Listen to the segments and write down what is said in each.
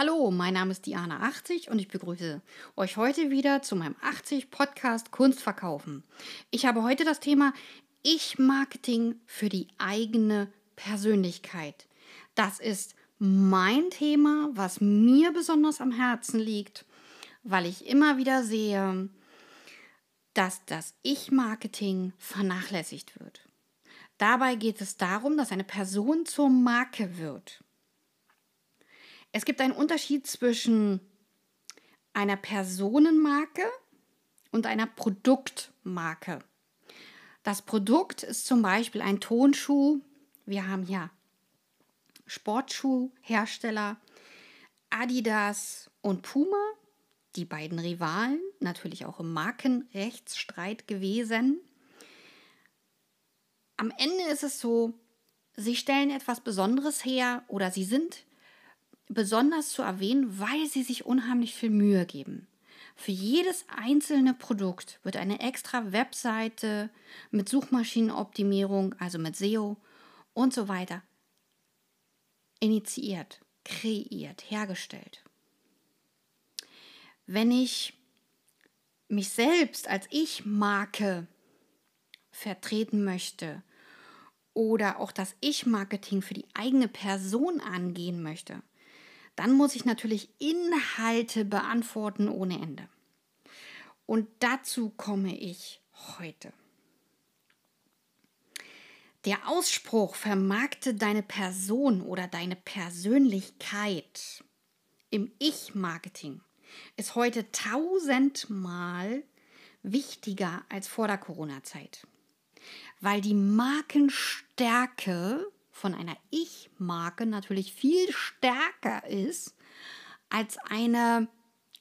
Hallo, mein Name ist Diana80 und ich begrüße euch heute wieder zu meinem 80 Podcast Kunst verkaufen. Ich habe heute das Thema Ich-Marketing für die eigene Persönlichkeit. Das ist mein Thema, was mir besonders am Herzen liegt, weil ich immer wieder sehe, dass das Ich-Marketing vernachlässigt wird. Dabei geht es darum, dass eine Person zur Marke wird. Es gibt einen Unterschied zwischen einer Personenmarke und einer Produktmarke. Das Produkt ist zum Beispiel ein Tonschuh. Wir haben hier Sportschuhhersteller Adidas und Puma, die beiden Rivalen, natürlich auch im Markenrechtsstreit gewesen. Am Ende ist es so, sie stellen etwas Besonderes her oder sie sind besonders zu erwähnen, weil sie sich unheimlich viel Mühe geben. Für jedes einzelne Produkt wird eine extra Webseite mit Suchmaschinenoptimierung, also mit SEO und so weiter, initiiert, kreiert, hergestellt. Wenn ich mich selbst als Ich-Marke vertreten möchte oder auch das Ich-Marketing für die eigene Person angehen möchte, dann muss ich natürlich Inhalte beantworten ohne Ende. Und dazu komme ich heute. Der Ausspruch vermarkte deine Person oder deine Persönlichkeit im Ich-Marketing ist heute tausendmal wichtiger als vor der Corona-Zeit, weil die Markenstärke von einer Ich-Marke natürlich viel stärker ist als eine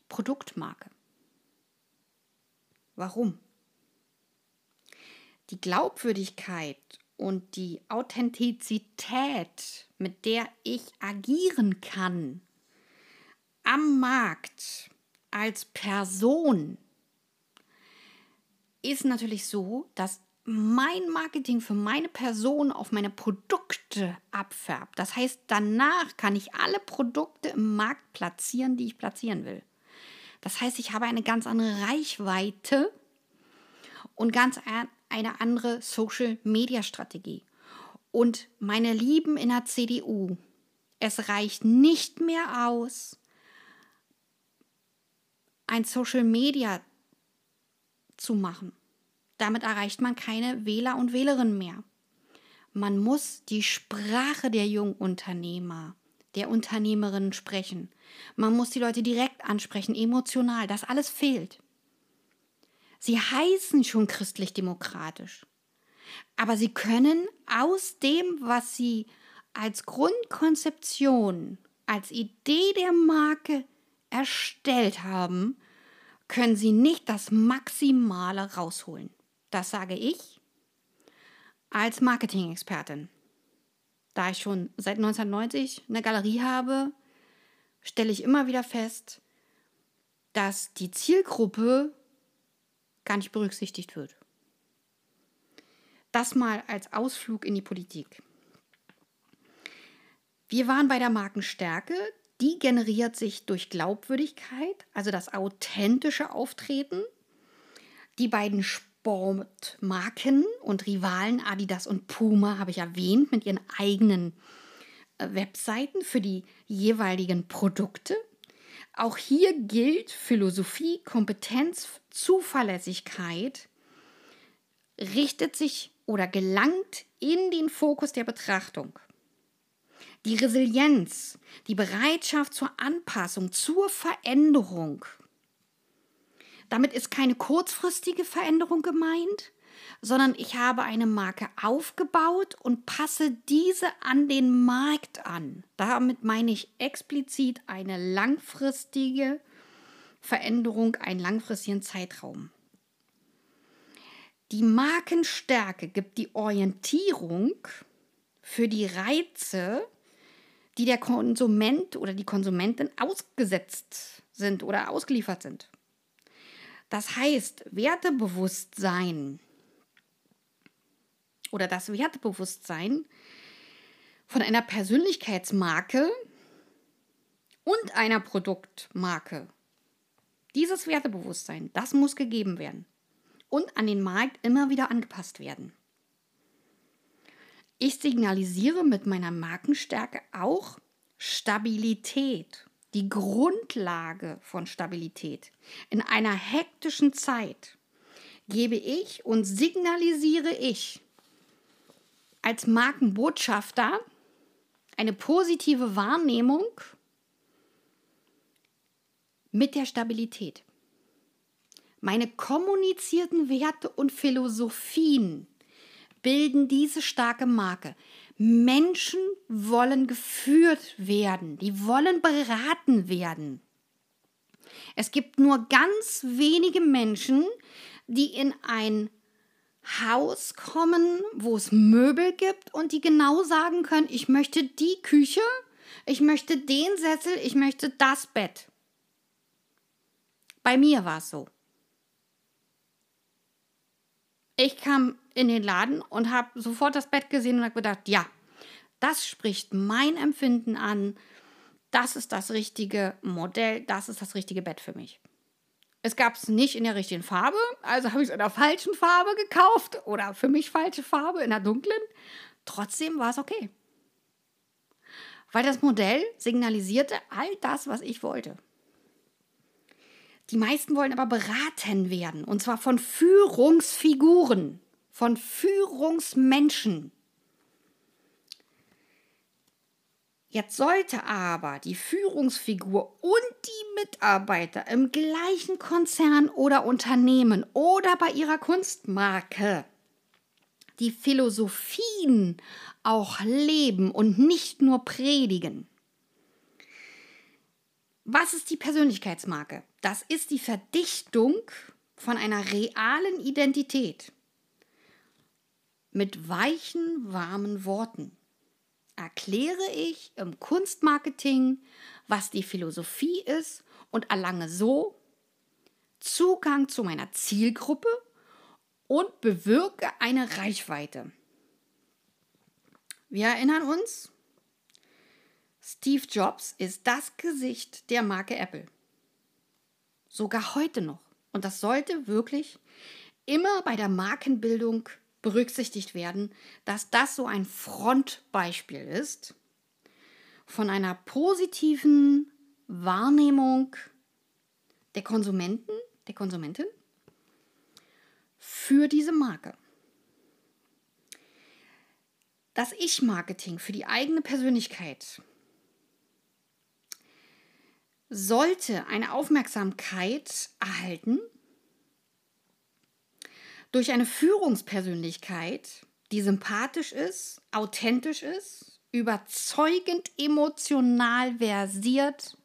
Produktmarke. Warum? Die Glaubwürdigkeit und die Authentizität, mit der ich agieren kann am Markt als Person, ist natürlich so, dass mein Marketing für meine Person auf meine Produkte abfärbt. Das heißt, danach kann ich alle Produkte im Markt platzieren, die ich platzieren will. Das heißt, ich habe eine ganz andere Reichweite und ganz eine andere Social-Media-Strategie. Und meine Lieben in der CDU, es reicht nicht mehr aus, ein Social-Media zu machen damit erreicht man keine Wähler und Wählerinnen mehr. Man muss die Sprache der Jungunternehmer, der Unternehmerinnen sprechen. Man muss die Leute direkt ansprechen, emotional. Das alles fehlt. Sie heißen schon christlich-demokratisch. Aber sie können aus dem, was sie als Grundkonzeption, als Idee der Marke erstellt haben, können sie nicht das Maximale rausholen. Das sage ich als Marketing-Expertin. Da ich schon seit 1990 eine Galerie habe, stelle ich immer wieder fest, dass die Zielgruppe gar nicht berücksichtigt wird. Das mal als Ausflug in die Politik. Wir waren bei der Markenstärke. Die generiert sich durch Glaubwürdigkeit, also das authentische Auftreten. Die beiden Sportmarken und Rivalen Adidas und Puma habe ich erwähnt mit ihren eigenen äh, Webseiten für die jeweiligen Produkte. Auch hier gilt Philosophie, Kompetenz, Zuverlässigkeit richtet sich oder gelangt in den Fokus der Betrachtung. Die Resilienz, die Bereitschaft zur Anpassung, zur Veränderung damit ist keine kurzfristige Veränderung gemeint, sondern ich habe eine Marke aufgebaut und passe diese an den Markt an. Damit meine ich explizit eine langfristige Veränderung, einen langfristigen Zeitraum. Die Markenstärke gibt die Orientierung für die Reize, die der Konsument oder die Konsumentin ausgesetzt sind oder ausgeliefert sind. Das heißt, Wertebewusstsein oder das Wertebewusstsein von einer Persönlichkeitsmarke und einer Produktmarke. Dieses Wertebewusstsein, das muss gegeben werden und an den Markt immer wieder angepasst werden. Ich signalisiere mit meiner Markenstärke auch Stabilität, die Grundlage von Stabilität. In einer hektischen Zeit gebe ich und signalisiere ich als Markenbotschafter eine positive Wahrnehmung mit der Stabilität. Meine kommunizierten Werte und Philosophien bilden diese starke Marke. Menschen wollen geführt werden, die wollen beraten werden. Es gibt nur ganz wenige Menschen, die in ein Haus kommen, wo es Möbel gibt und die genau sagen können, ich möchte die Küche, ich möchte den Sessel, ich möchte das Bett. Bei mir war es so. Ich kam in den Laden und habe sofort das Bett gesehen und habe gedacht, ja, das spricht mein Empfinden an. Das ist das richtige Modell, das ist das richtige Bett für mich. Es gab es nicht in der richtigen Farbe, also habe ich es in der falschen Farbe gekauft oder für mich falsche Farbe in der dunklen. Trotzdem war es okay. Weil das Modell signalisierte all das, was ich wollte. Die meisten wollen aber beraten werden, und zwar von Führungsfiguren, von Führungsmenschen. Jetzt sollte aber die Führungsfigur und die Mitarbeiter im gleichen Konzern oder Unternehmen oder bei ihrer Kunstmarke die Philosophien auch leben und nicht nur predigen. Was ist die Persönlichkeitsmarke? Das ist die Verdichtung von einer realen Identität mit weichen, warmen Worten erkläre ich im Kunstmarketing, was die Philosophie ist und erlange so Zugang zu meiner Zielgruppe und bewirke eine Reichweite. Wir erinnern uns, Steve Jobs ist das Gesicht der Marke Apple. Sogar heute noch. Und das sollte wirklich immer bei der Markenbildung berücksichtigt werden, dass das so ein Frontbeispiel ist von einer positiven Wahrnehmung der Konsumenten, der Konsumentin für diese Marke. Das Ich-Marketing für die eigene Persönlichkeit sollte eine Aufmerksamkeit erhalten durch eine Führungspersönlichkeit, die sympathisch ist, authentisch ist, überzeugend emotional versiert,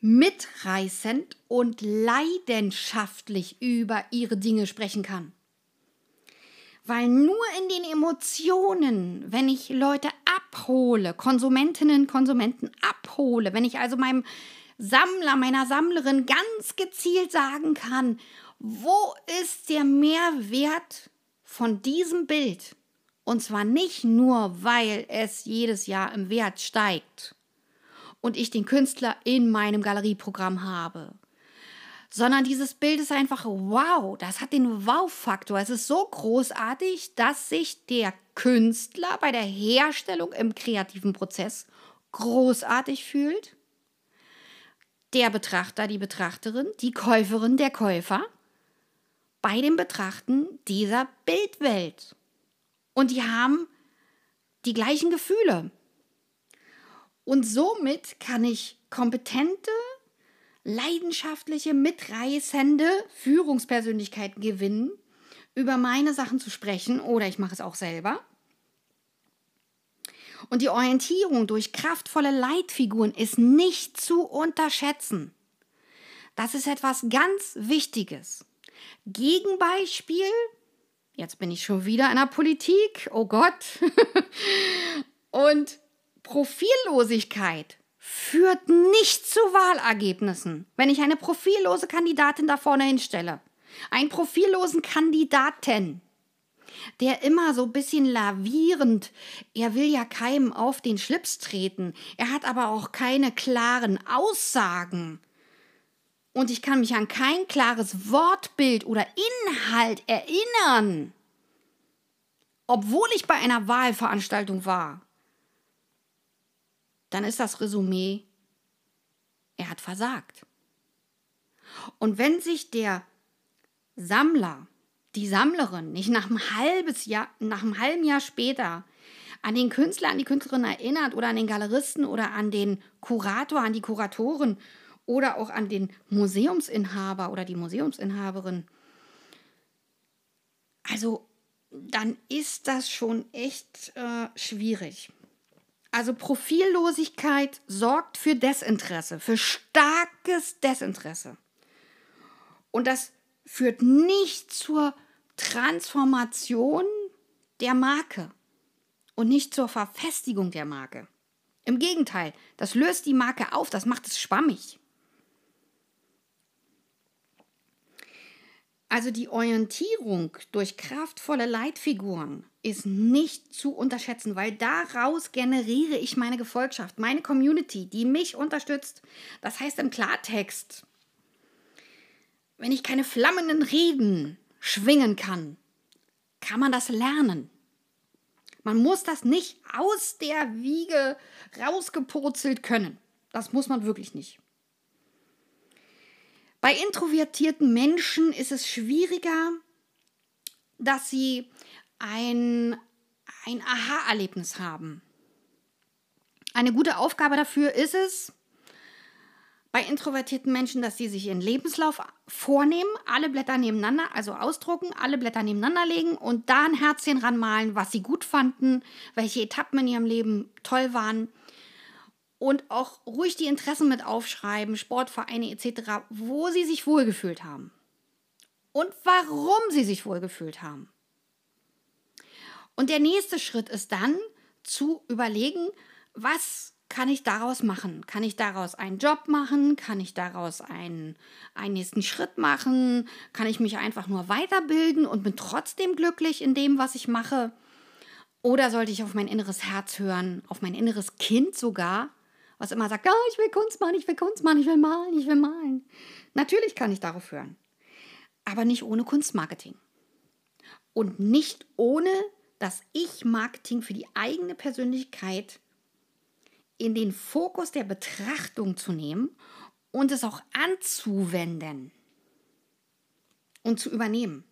mitreißend und leidenschaftlich über ihre Dinge sprechen kann. Weil nur in den Emotionen, wenn ich Leute abhole, Konsumentinnen, Konsumenten abhole, wenn ich also meinem Sammler, meiner Sammlerin ganz gezielt sagen kann, wo ist der Mehrwert von diesem Bild? Und zwar nicht nur, weil es jedes Jahr im Wert steigt und ich den Künstler in meinem Galerieprogramm habe, sondern dieses Bild ist einfach wow, das hat den Wow-Faktor. Es ist so großartig, dass sich der Künstler bei der Herstellung im kreativen Prozess großartig fühlt. Der Betrachter, die Betrachterin, die Käuferin, der Käufer bei dem Betrachten dieser Bildwelt. Und die haben die gleichen Gefühle. Und somit kann ich kompetente, leidenschaftliche, mitreißende Führungspersönlichkeiten gewinnen, über meine Sachen zu sprechen oder ich mache es auch selber. Und die Orientierung durch kraftvolle Leitfiguren ist nicht zu unterschätzen. Das ist etwas ganz Wichtiges. Gegenbeispiel, jetzt bin ich schon wieder in der Politik, oh Gott, und Profillosigkeit führt nicht zu Wahlergebnissen, wenn ich eine profillose Kandidatin da vorne hinstelle. Einen profillosen Kandidaten. der immer so ein bisschen lavierend, er will ja keinem auf den Schlips treten, er hat aber auch keine klaren Aussagen. Und ich kann mich an kein klares Wortbild oder Inhalt erinnern, obwohl ich bei einer Wahlveranstaltung war. Dann ist das Resümee, er hat versagt. Und wenn sich der Sammler, die Sammlerin nicht nach einem, Jahr, nach einem halben Jahr später an den Künstler, an die Künstlerin erinnert oder an den Galeristen oder an den Kurator, an die Kuratorin oder auch an den Museumsinhaber oder die Museumsinhaberin, also dann ist das schon echt äh, schwierig. Also Profillosigkeit sorgt für Desinteresse, für starkes Desinteresse. Und das führt nicht zur Transformation der Marke und nicht zur Verfestigung der Marke. Im Gegenteil, das löst die Marke auf, das macht es schwammig. Also die Orientierung durch kraftvolle Leitfiguren ist nicht zu unterschätzen, weil daraus generiere ich meine Gefolgschaft, meine Community, die mich unterstützt. Das heißt im Klartext, wenn ich keine flammenden Reden schwingen kann, kann man das lernen. Man muss das nicht aus der Wiege rausgepurzelt können. Das muss man wirklich nicht. Bei introvertierten Menschen ist es schwieriger, dass sie ein, ein Aha-Erlebnis haben. Eine gute Aufgabe dafür ist es, bei introvertierten Menschen, dass sie sich ihren Lebenslauf vornehmen, alle Blätter nebeneinander, also ausdrucken, alle Blätter nebeneinander legen und da ein Herzchen ranmalen, was sie gut fanden, welche Etappen in ihrem Leben toll waren und auch ruhig die Interessen mit aufschreiben, Sportvereine etc., wo sie sich wohlgefühlt haben und warum sie sich wohlgefühlt haben. Und der nächste Schritt ist dann zu überlegen, was kann ich daraus machen? Kann ich daraus einen Job machen? Kann ich daraus einen, einen nächsten Schritt machen? Kann ich mich einfach nur weiterbilden und bin trotzdem glücklich in dem, was ich mache? Oder sollte ich auf mein inneres Herz hören, auf mein inneres Kind sogar, was immer sagt, oh, ich will Kunst machen, ich will Kunst machen, ich will malen, ich will malen. Natürlich kann ich darauf hören, aber nicht ohne Kunstmarketing. Und nicht ohne das Ich-Marketing für die eigene Persönlichkeit in den Fokus der Betrachtung zu nehmen und es auch anzuwenden und zu übernehmen.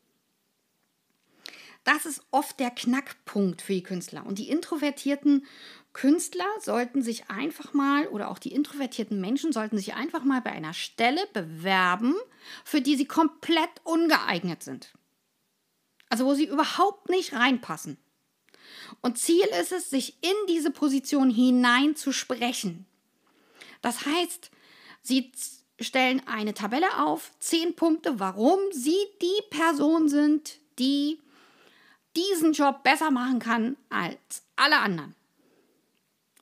Das ist oft der Knackpunkt für die Künstler. Und die introvertierten Künstler sollten sich einfach mal, oder auch die introvertierten Menschen sollten sich einfach mal bei einer Stelle bewerben, für die sie komplett ungeeignet sind. Also wo sie überhaupt nicht reinpassen. Und Ziel ist es, sich in diese Position hineinzusprechen. Das heißt, sie stellen eine Tabelle auf, zehn Punkte, warum sie die Person sind, die diesen Job besser machen kann als alle anderen.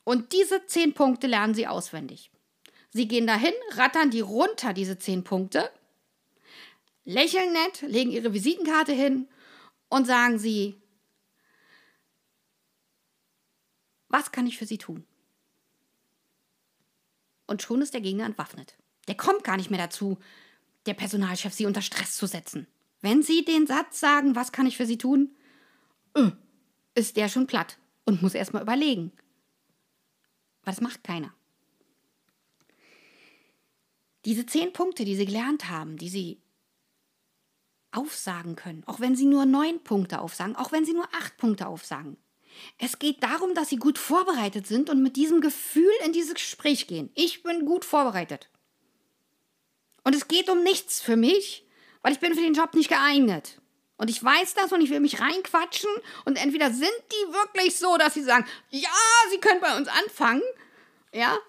Und diese zehn Punkte lernen sie auswendig. Sie gehen dahin, rattern die runter, diese zehn Punkte, lächeln nett, legen ihre Visitenkarte hin und sagen sie, Was kann ich für Sie tun? Und schon ist der Gegner entwaffnet. Der kommt gar nicht mehr dazu, der Personalchef Sie unter Stress zu setzen. Wenn Sie den Satz sagen, was kann ich für Sie tun, äh, ist der schon platt und muss erstmal überlegen. Aber das macht keiner. Diese zehn Punkte, die Sie gelernt haben, die Sie aufsagen können, auch wenn Sie nur neun Punkte aufsagen, auch wenn Sie nur acht Punkte aufsagen, es geht darum, dass sie gut vorbereitet sind und mit diesem Gefühl in dieses Gespräch gehen. Ich bin gut vorbereitet. Und es geht um nichts für mich, weil ich bin für den Job nicht geeignet. Und ich weiß das und ich will mich reinquatschen und entweder sind die wirklich so, dass sie sagen, ja, sie können bei uns anfangen, ja.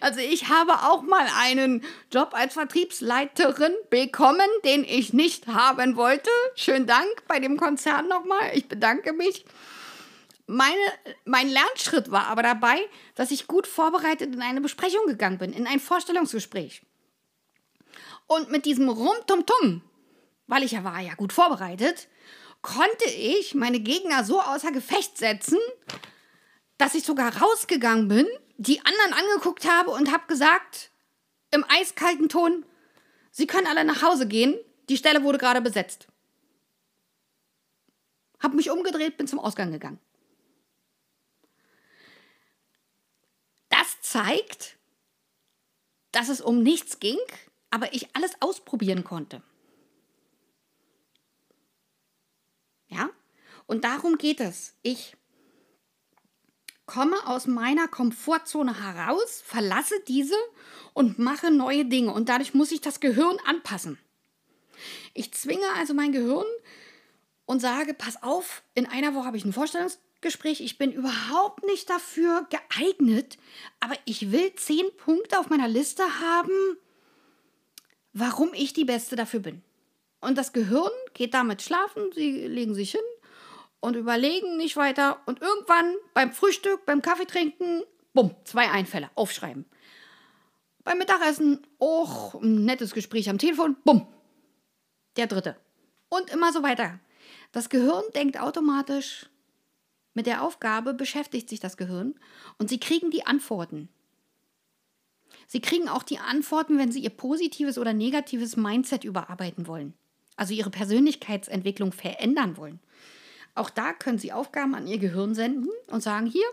Also ich habe auch mal einen Job als Vertriebsleiterin bekommen, den ich nicht haben wollte. Schönen Dank bei dem Konzern nochmal. Ich bedanke mich. Meine, mein Lernschritt war aber dabei, dass ich gut vorbereitet in eine Besprechung gegangen bin, in ein Vorstellungsgespräch. Und mit diesem Rumtumtum weil ich ja war ja gut vorbereitet, konnte ich meine Gegner so außer Gefecht setzen, dass ich sogar rausgegangen bin, die anderen angeguckt habe und habe gesagt, im eiskalten Ton, Sie können alle nach Hause gehen, die Stelle wurde gerade besetzt. Hab mich umgedreht, bin zum Ausgang gegangen. Das zeigt, dass es um nichts ging, aber ich alles ausprobieren konnte. Ja? Und darum geht es. Ich komme aus meiner Komfortzone heraus, verlasse diese und mache neue Dinge. Und dadurch muss ich das Gehirn anpassen. Ich zwinge also mein Gehirn und sage, pass auf, in einer Woche habe ich ein Vorstellungsgespräch. Ich bin überhaupt nicht dafür geeignet, aber ich will zehn Punkte auf meiner Liste haben, warum ich die Beste dafür bin. Und das Gehirn geht damit schlafen, sie legen sich hin und überlegen nicht weiter. Und irgendwann beim Frühstück, beim Kaffeetrinken, bumm, zwei Einfälle, aufschreiben. Beim Mittagessen, auch ein nettes Gespräch am Telefon, bumm, der dritte. Und immer so weiter. Das Gehirn denkt automatisch, mit der Aufgabe beschäftigt sich das Gehirn und sie kriegen die Antworten. Sie kriegen auch die Antworten, wenn sie ihr positives oder negatives Mindset überarbeiten wollen. Also ihre Persönlichkeitsentwicklung verändern wollen. Auch da können Sie Aufgaben an Ihr Gehirn senden und sagen, hier,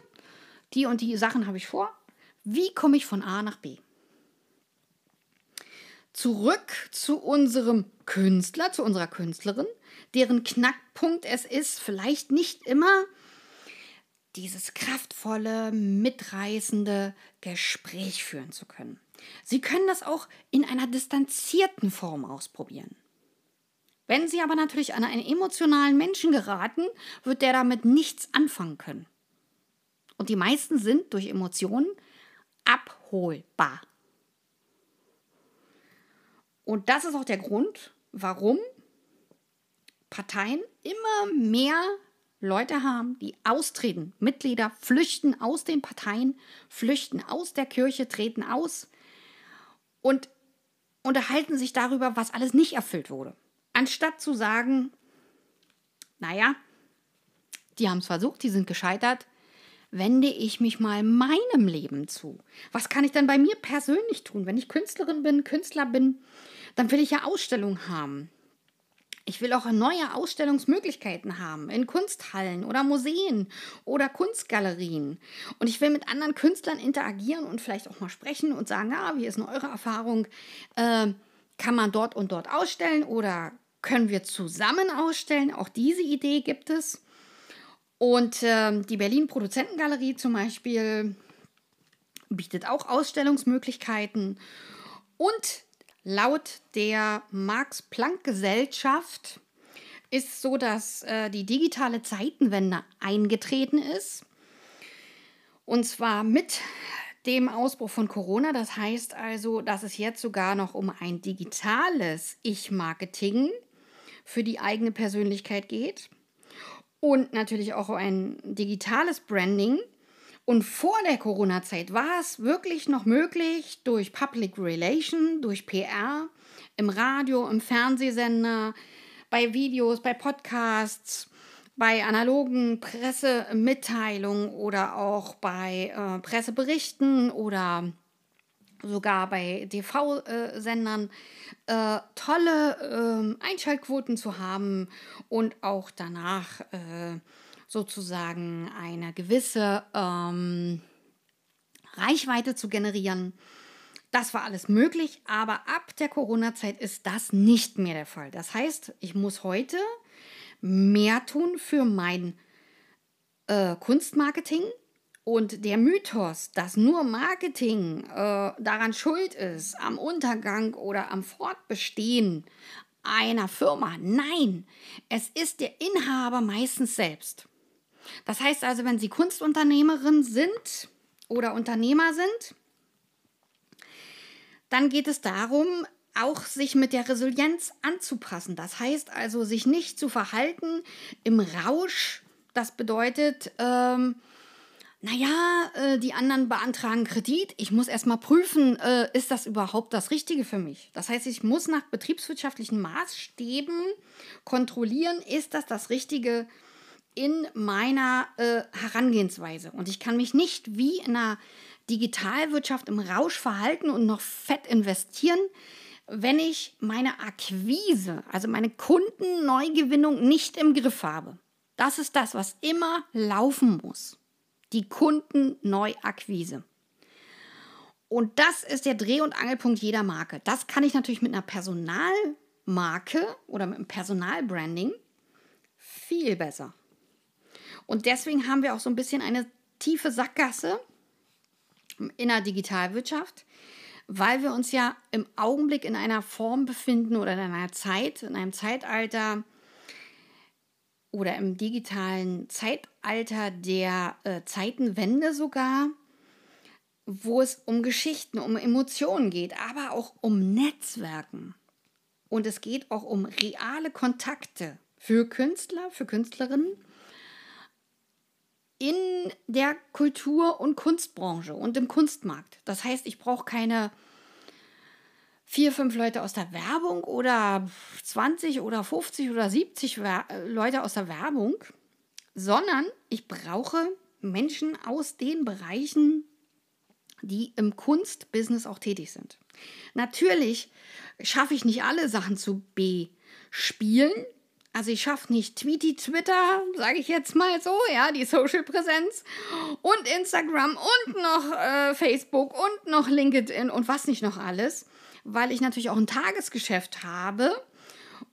die und die Sachen habe ich vor. Wie komme ich von A nach B? Zurück zu unserem Künstler, zu unserer Künstlerin, deren Knackpunkt es ist, vielleicht nicht immer dieses kraftvolle, mitreißende Gespräch führen zu können. Sie können das auch in einer distanzierten Form ausprobieren. Wenn Sie aber natürlich an einen emotionalen Menschen geraten, wird der damit nichts anfangen können. Und die meisten sind durch Emotionen abholbar. Und das ist auch der Grund, warum Parteien immer mehr Leute haben, die austreten. Mitglieder flüchten aus den Parteien, flüchten aus der Kirche, treten aus und unterhalten sich darüber, was alles nicht erfüllt wurde. Anstatt zu sagen, naja, die haben es versucht, die sind gescheitert, wende ich mich mal meinem Leben zu. Was kann ich dann bei mir persönlich tun? Wenn ich Künstlerin bin, Künstler bin, dann will ich ja Ausstellungen haben. Ich will auch neue Ausstellungsmöglichkeiten haben in Kunsthallen oder Museen oder Kunstgalerien. Und ich will mit anderen Künstlern interagieren und vielleicht auch mal sprechen und sagen, ah, wie ist denn eure Erfahrung? Äh, kann man dort und dort ausstellen oder können wir zusammen ausstellen? Auch diese Idee gibt es. Und äh, die Berlin Produzentengalerie zum Beispiel bietet auch Ausstellungsmöglichkeiten. Und laut der Max-Planck-Gesellschaft ist so, dass äh, die digitale Zeitenwende eingetreten ist. Und zwar mit dem Ausbruch von Corona. Das heißt also, dass es jetzt sogar noch um ein digitales Ich-Marketing für die eigene Persönlichkeit geht und natürlich auch um ein digitales Branding. Und vor der Corona-Zeit war es wirklich noch möglich, durch Public Relation, durch PR, im Radio, im Fernsehsender, bei Videos, bei Podcasts, bei analogen Pressemitteilungen oder auch bei äh, Presseberichten oder sogar bei TV-Sendern äh, tolle äh, Einschaltquoten zu haben und auch danach äh, sozusagen eine gewisse ähm, Reichweite zu generieren. Das war alles möglich, aber ab der Corona-Zeit ist das nicht mehr der Fall. Das heißt, ich muss heute mehr tun für mein äh, Kunstmarketing. Und der Mythos, dass nur Marketing äh, daran schuld ist, am Untergang oder am Fortbestehen einer Firma, nein, es ist der Inhaber meistens selbst. Das heißt also, wenn Sie Kunstunternehmerin sind oder Unternehmer sind, dann geht es darum, auch sich mit der Resilienz anzupassen. Das heißt also, sich nicht zu verhalten im Rausch. Das bedeutet, ähm, naja, äh, die anderen beantragen Kredit. Ich muss erstmal prüfen, äh, ist das überhaupt das Richtige für mich? Das heißt, ich muss nach betriebswirtschaftlichen Maßstäben kontrollieren, ist das das Richtige in meiner äh, Herangehensweise. Und ich kann mich nicht wie in einer Digitalwirtschaft im Rausch verhalten und noch fett investieren, wenn ich meine Akquise, also meine Kundenneugewinnung nicht im Griff habe. Das ist das, was immer laufen muss die Kundenneuakquise. Und das ist der Dreh- und Angelpunkt jeder Marke. Das kann ich natürlich mit einer Personalmarke oder mit einem Personalbranding viel besser. Und deswegen haben wir auch so ein bisschen eine tiefe Sackgasse in der Digitalwirtschaft, weil wir uns ja im Augenblick in einer Form befinden oder in einer Zeit, in einem Zeitalter, oder im digitalen Zeitalter der äh, Zeitenwende sogar, wo es um Geschichten, um Emotionen geht, aber auch um Netzwerken. Und es geht auch um reale Kontakte für Künstler, für Künstlerinnen in der Kultur- und Kunstbranche und im Kunstmarkt. Das heißt, ich brauche keine vier, fünf Leute aus der Werbung oder 20 oder 50 oder 70 Wer äh, Leute aus der Werbung, sondern ich brauche Menschen aus den Bereichen, die im Kunstbusiness auch tätig sind. Natürlich schaffe ich nicht alle Sachen zu bespielen. Also ich schaffe nicht Tweety, Twitter, sage ich jetzt mal so, ja, die Social-Präsenz und Instagram und noch äh, Facebook und noch LinkedIn und was nicht noch alles weil ich natürlich auch ein Tagesgeschäft habe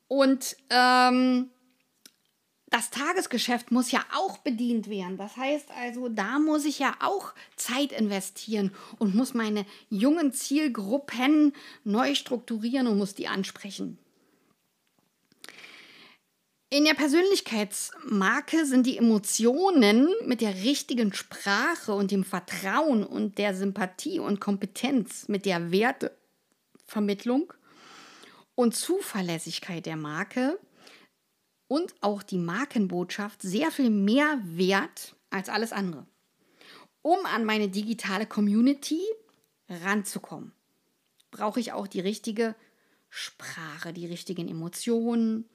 und ähm, das Tagesgeschäft muss ja auch bedient werden. Das heißt also, da muss ich ja auch Zeit investieren und muss meine jungen Zielgruppen neu strukturieren und muss die ansprechen. In der Persönlichkeitsmarke sind die Emotionen mit der richtigen Sprache und dem Vertrauen und der Sympathie und Kompetenz, mit der Werte Vermittlung und Zuverlässigkeit der Marke und auch die Markenbotschaft sehr viel mehr wert als alles andere, um an meine digitale Community ranzukommen. Brauche ich auch die richtige Sprache, die richtigen Emotionen.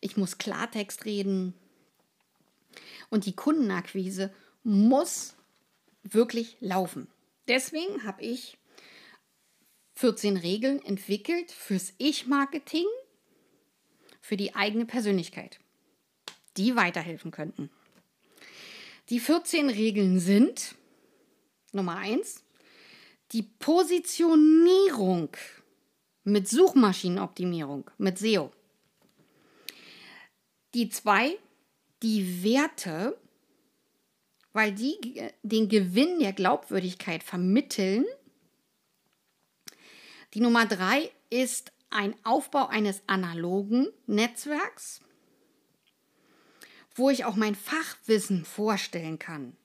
Ich muss Klartext reden. Und die Kundenakquise muss wirklich laufen. Deswegen habe ich 14 Regeln entwickelt fürs Ich-Marketing, für die eigene Persönlichkeit, die weiterhelfen könnten. Die 14 Regeln sind Nummer 1, die Positionierung mit Suchmaschinenoptimierung, mit SEO. Die 2, die Werte, weil die den Gewinn der Glaubwürdigkeit vermitteln die Nummer drei ist ein Aufbau eines analogen Netzwerks, wo ich auch mein Fachwissen vorstellen kann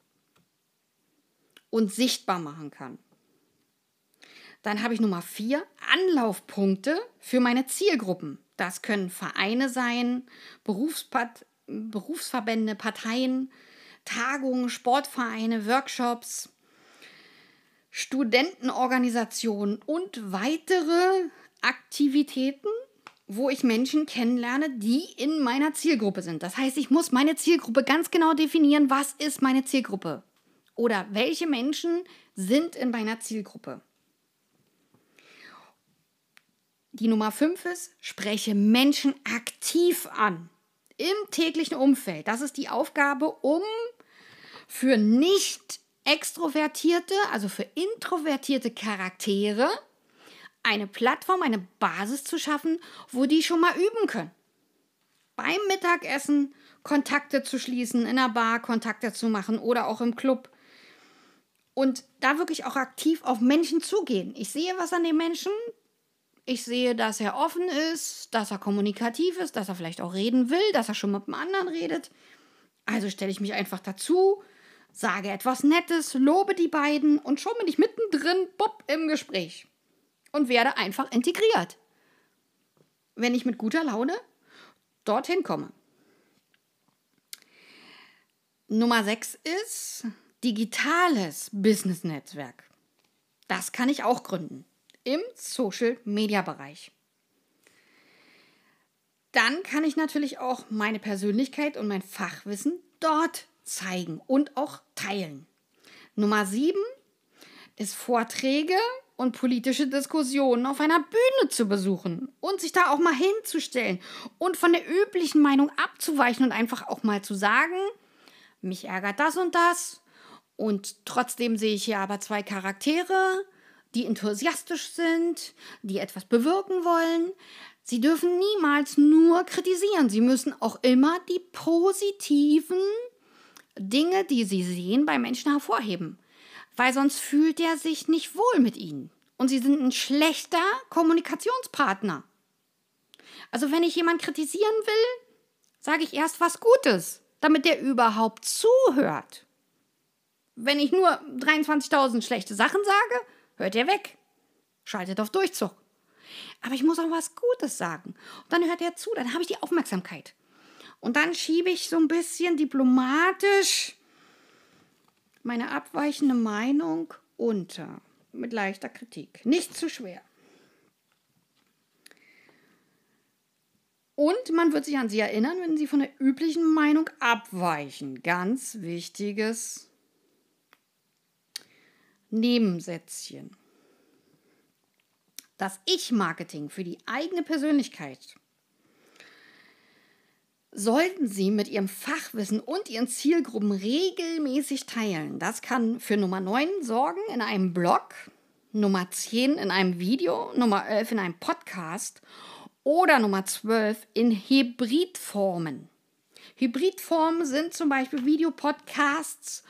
und sichtbar machen kann. Dann habe ich Nummer vier, Anlaufpunkte für meine Zielgruppen. Das können Vereine sein, Berufspart Berufsverbände, Parteien, Tagungen, Sportvereine, Workshops, Studentenorganisationen und weitere Aktivitäten, wo ich Menschen kennenlerne, die in meiner Zielgruppe sind. Das heißt, ich muss meine Zielgruppe ganz genau definieren, was ist meine Zielgruppe oder welche Menschen sind in meiner Zielgruppe. Die Nummer 5 ist, spreche Menschen aktiv an im täglichen Umfeld. Das ist die Aufgabe, um für nicht extrovertierte, also für introvertierte Charaktere eine Plattform, eine Basis zu schaffen, wo die schon mal üben können. Beim Mittagessen Kontakte zu schließen, in der Bar Kontakte zu machen oder auch im Club. Und da wirklich auch aktiv auf Menschen zugehen. Ich sehe was an dem Menschen. Ich sehe, dass er offen ist, dass er kommunikativ ist, dass er vielleicht auch reden will, dass er schon mit dem anderen redet. Also stelle ich mich einfach dazu, sage etwas Nettes, lobe die beiden und schon bin ich mittendrin, bupp, im Gespräch und werde einfach integriert. Wenn ich mit guter Laune dorthin komme. Nummer 6 ist digitales Business-Netzwerk. Das kann ich auch gründen im Social-Media-Bereich. Dann kann ich natürlich auch meine Persönlichkeit und mein Fachwissen dort zeigen und auch teilen. Nummer sieben ist Vorträge und politische Diskussionen auf einer Bühne zu besuchen und sich da auch mal hinzustellen und von der üblichen Meinung abzuweichen und einfach auch mal zu sagen, mich ärgert das und das und trotzdem sehe ich hier aber zwei Charaktere, die enthusiastisch sind, die etwas bewirken wollen. Sie dürfen niemals nur kritisieren, sie müssen auch immer die positiven Dinge, die sie sehen, bei Menschen hervorheben weil sonst fühlt er sich nicht wohl mit ihnen. Und sie sind ein schlechter Kommunikationspartner. Also wenn ich jemanden kritisieren will, sage ich erst was Gutes, damit der überhaupt zuhört. Wenn ich nur 23.000 schlechte Sachen sage, hört er weg. Schaltet auf Durchzug. Aber ich muss auch was Gutes sagen. Und dann hört er zu, dann habe ich die Aufmerksamkeit. Und dann schiebe ich so ein bisschen diplomatisch meine abweichende Meinung unter mit leichter Kritik. Nicht zu schwer. Und man wird sich an sie erinnern, wenn sie von der üblichen Meinung abweichen. Ganz wichtiges Nebensätzchen. Das Ich-Marketing für die eigene Persönlichkeit sollten Sie mit Ihrem Fachwissen und Ihren Zielgruppen regelmäßig teilen. Das kann für Nummer 9 sorgen in einem Blog, Nummer 10 in einem Video, Nummer 11 in einem Podcast oder Nummer 12 in Hybridformen. Hybridformen sind zum Beispiel Videopodcasts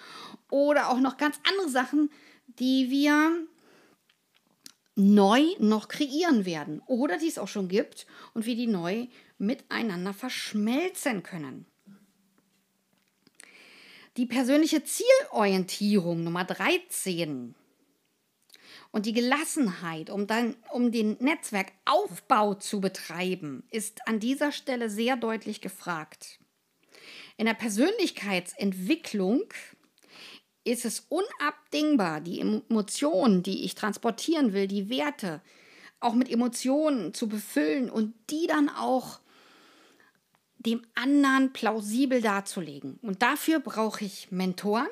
oder auch noch ganz andere Sachen, die wir neu noch kreieren werden oder die es auch schon gibt und wie die neu miteinander verschmelzen können. Die persönliche Zielorientierung Nummer 13 und die Gelassenheit, um, dann, um den Netzwerkaufbau zu betreiben, ist an dieser Stelle sehr deutlich gefragt. In der Persönlichkeitsentwicklung ist es unabdingbar, die Emotionen, die ich transportieren will, die Werte, auch mit Emotionen zu befüllen und die dann auch dem anderen plausibel darzulegen. Und dafür brauche ich Mentoren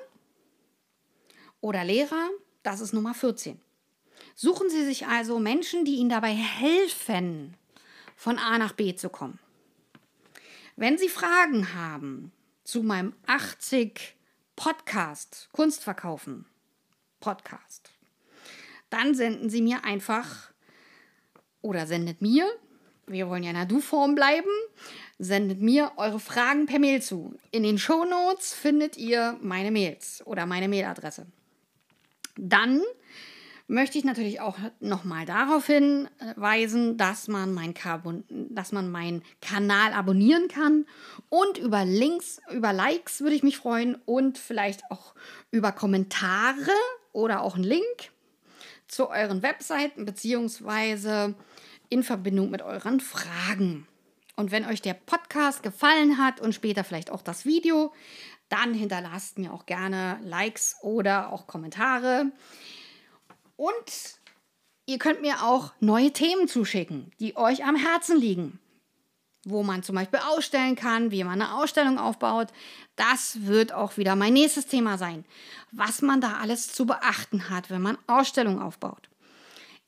oder Lehrer. Das ist Nummer 14. Suchen Sie sich also Menschen, die Ihnen dabei helfen, von A nach B zu kommen. Wenn Sie Fragen haben zu meinem 80 Podcast, Kunst verkaufen, Podcast, dann senden Sie mir einfach oder sendet mir, wir wollen ja in der Du-Form bleiben, sendet mir eure Fragen per Mail zu. In den Show Notes findet ihr meine Mails oder meine Mailadresse. Dann möchte ich natürlich auch nochmal darauf hinweisen, dass man, mein Carbon, dass man meinen Kanal abonnieren kann und über Links, über Likes würde ich mich freuen und vielleicht auch über Kommentare oder auch einen Link zu euren Webseiten beziehungsweise in Verbindung mit euren Fragen. Und wenn euch der Podcast gefallen hat und später vielleicht auch das Video, dann hinterlasst mir auch gerne Likes oder auch Kommentare. Und ihr könnt mir auch neue Themen zuschicken, die euch am Herzen liegen. Wo man zum Beispiel ausstellen kann, wie man eine Ausstellung aufbaut. Das wird auch wieder mein nächstes Thema sein. Was man da alles zu beachten hat, wenn man Ausstellungen aufbaut.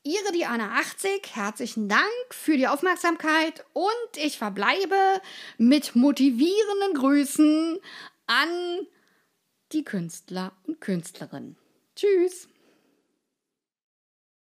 Ihre Diana 80, herzlichen Dank für die Aufmerksamkeit und ich verbleibe mit motivierenden Grüßen an die Künstler und Künstlerinnen. Tschüss!